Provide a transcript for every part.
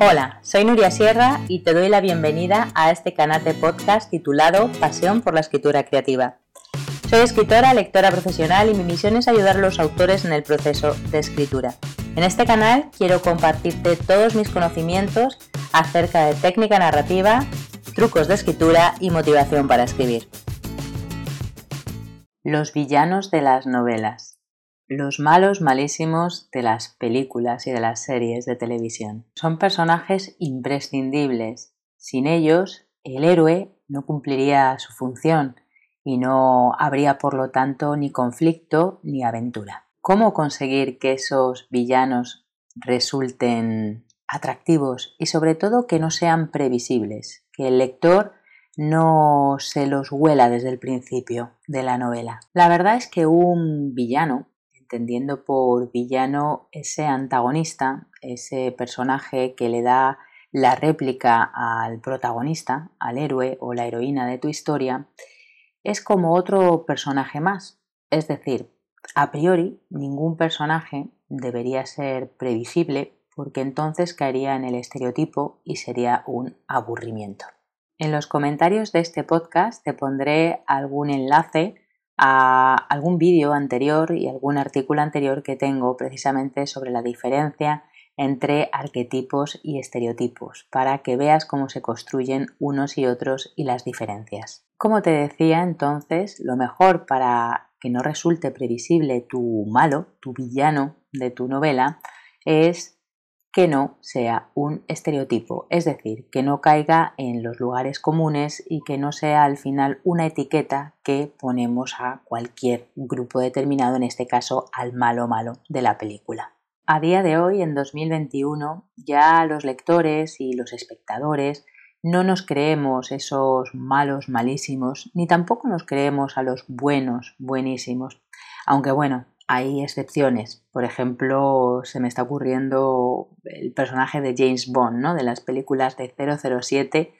Hola, soy Nuria Sierra y te doy la bienvenida a este canal de podcast titulado Pasión por la Escritura Creativa. Soy escritora, lectora profesional y mi misión es ayudar a los autores en el proceso de escritura. En este canal quiero compartirte todos mis conocimientos acerca de técnica narrativa, trucos de escritura y motivación para escribir. Los villanos de las novelas los malos malísimos de las películas y de las series de televisión. Son personajes imprescindibles. Sin ellos, el héroe no cumpliría su función y no habría, por lo tanto, ni conflicto ni aventura. ¿Cómo conseguir que esos villanos resulten atractivos y sobre todo que no sean previsibles, que el lector no se los huela desde el principio de la novela. La verdad es que un villano entendiendo por villano ese antagonista, ese personaje que le da la réplica al protagonista, al héroe o la heroína de tu historia, es como otro personaje más. Es decir, a priori ningún personaje debería ser previsible porque entonces caería en el estereotipo y sería un aburrimiento. En los comentarios de este podcast te pondré algún enlace a algún vídeo anterior y algún artículo anterior que tengo precisamente sobre la diferencia entre arquetipos y estereotipos, para que veas cómo se construyen unos y otros y las diferencias. Como te decía entonces, lo mejor para que no resulte previsible tu malo, tu villano de tu novela, es que no sea un estereotipo, es decir, que no caiga en los lugares comunes y que no sea al final una etiqueta que ponemos a cualquier grupo determinado, en este caso al malo malo de la película. A día de hoy, en 2021, ya los lectores y los espectadores no nos creemos esos malos malísimos, ni tampoco nos creemos a los buenos buenísimos. Aunque bueno, hay excepciones. Por ejemplo, se me está ocurriendo el personaje de James Bond, ¿no? De las películas de 007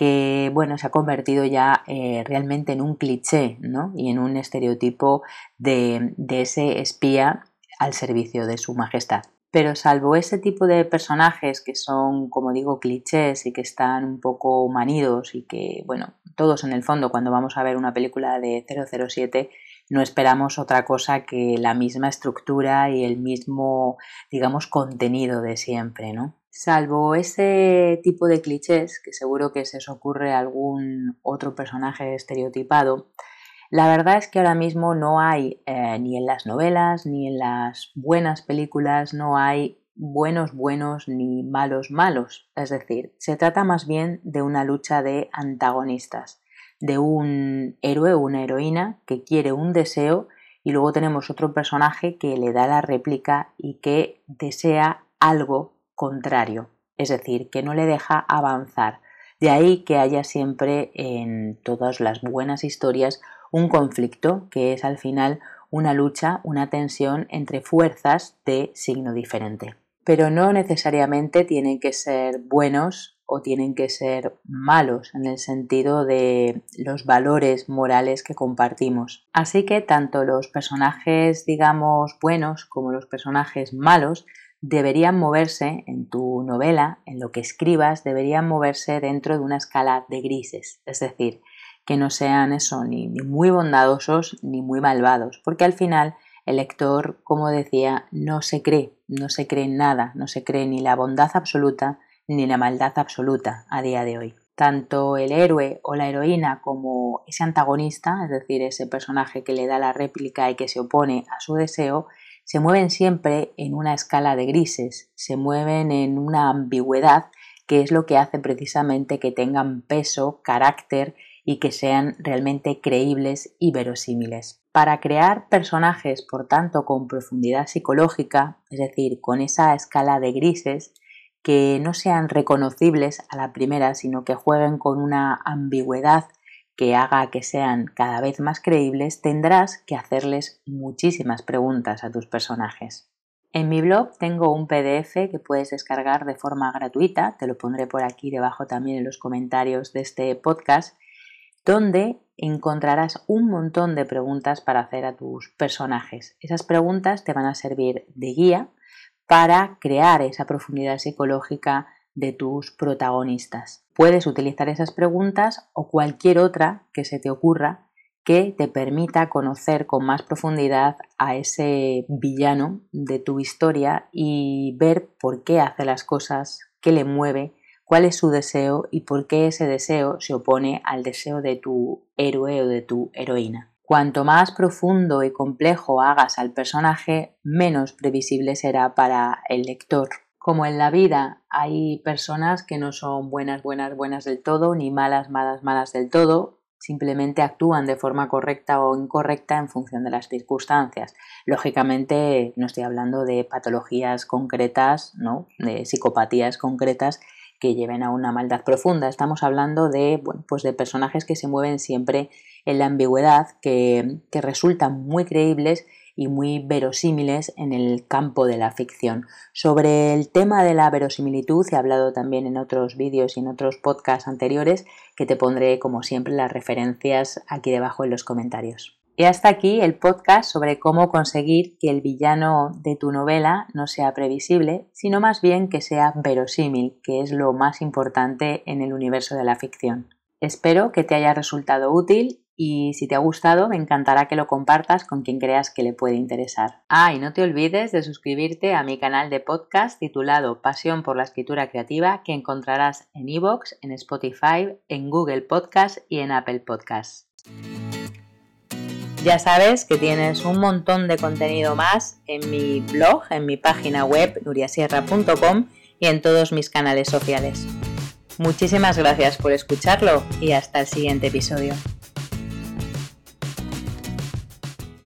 que bueno, se ha convertido ya eh, realmente en un cliché ¿no? y en un estereotipo de, de, ese espía al servicio de su majestad. Pero salvo ese tipo de personajes que son, como digo, clichés y que están un poco manidos y que, bueno, todos en el fondo cuando vamos a ver una película de 007 no esperamos otra cosa que la misma estructura y el mismo, digamos, contenido de siempre, ¿no? Salvo ese tipo de clichés, que seguro que se os ocurre algún otro personaje estereotipado, la verdad es que ahora mismo no hay, eh, ni en las novelas, ni en las buenas películas, no hay buenos buenos ni malos malos. Es decir, se trata más bien de una lucha de antagonistas de un héroe o una heroína que quiere un deseo y luego tenemos otro personaje que le da la réplica y que desea algo contrario, es decir, que no le deja avanzar. De ahí que haya siempre en todas las buenas historias un conflicto que es al final una lucha, una tensión entre fuerzas de signo diferente. Pero no necesariamente tienen que ser buenos o tienen que ser malos en el sentido de los valores morales que compartimos. Así que tanto los personajes, digamos, buenos como los personajes malos deberían moverse en tu novela, en lo que escribas, deberían moverse dentro de una escala de grises, es decir, que no sean eso ni, muy bondadosos ni muy malvados, porque al final el lector, como decía, no se cree, no se cree en nada, no se cree ni la bondad absoluta ni la maldad absoluta a día de hoy. Tanto el héroe o la heroína como ese antagonista, es decir, ese personaje que le da la réplica y que se opone a su deseo, se mueven siempre en una escala de grises, se mueven en una ambigüedad que es lo que hace precisamente que tengan peso, carácter y que sean realmente creíbles y verosímiles. Para crear personajes, por tanto, con profundidad psicológica, es decir, con esa escala de grises, que no sean reconocibles a la primera, sino que jueguen con una ambigüedad que haga que sean cada vez más creíbles, tendrás que hacerles muchísimas preguntas a tus personajes. En mi blog tengo un PDF que puedes descargar de forma gratuita, te lo pondré por aquí debajo también en los comentarios de este podcast, donde encontrarás un montón de preguntas para hacer a tus personajes. Esas preguntas te van a servir de guía para crear esa profundidad psicológica de tus protagonistas. Puedes utilizar esas preguntas o cualquier otra que se te ocurra que te permita conocer con más profundidad a ese villano de tu historia y ver por qué hace las cosas, qué le mueve, cuál es su deseo y por qué ese deseo se opone al deseo de tu héroe o de tu heroína. Cuanto más profundo y complejo hagas al personaje, menos previsible será para el lector. Como en la vida hay personas que no son buenas, buenas, buenas del todo, ni malas, malas, malas del todo, simplemente actúan de forma correcta o incorrecta en función de las circunstancias. Lógicamente no estoy hablando de patologías concretas, ¿no? de psicopatías concretas que lleven a una maldad profunda. Estamos hablando de, pues de personajes que se mueven siempre en la ambigüedad, que, que resultan muy creíbles y muy verosímiles en el campo de la ficción. Sobre el tema de la verosimilitud he hablado también en otros vídeos y en otros podcasts anteriores que te pondré como siempre las referencias aquí debajo en los comentarios. Y hasta aquí el podcast sobre cómo conseguir que el villano de tu novela no sea previsible, sino más bien que sea verosímil, que es lo más importante en el universo de la ficción. Espero que te haya resultado útil y si te ha gustado me encantará que lo compartas con quien creas que le puede interesar. Ah, y no te olvides de suscribirte a mi canal de podcast titulado Pasión por la Escritura Creativa que encontrarás en iVoox, en Spotify, en Google Podcast y en Apple Podcast. Ya sabes que tienes un montón de contenido más en mi blog, en mi página web nuriasierra.com y en todos mis canales sociales. Muchísimas gracias por escucharlo y hasta el siguiente episodio.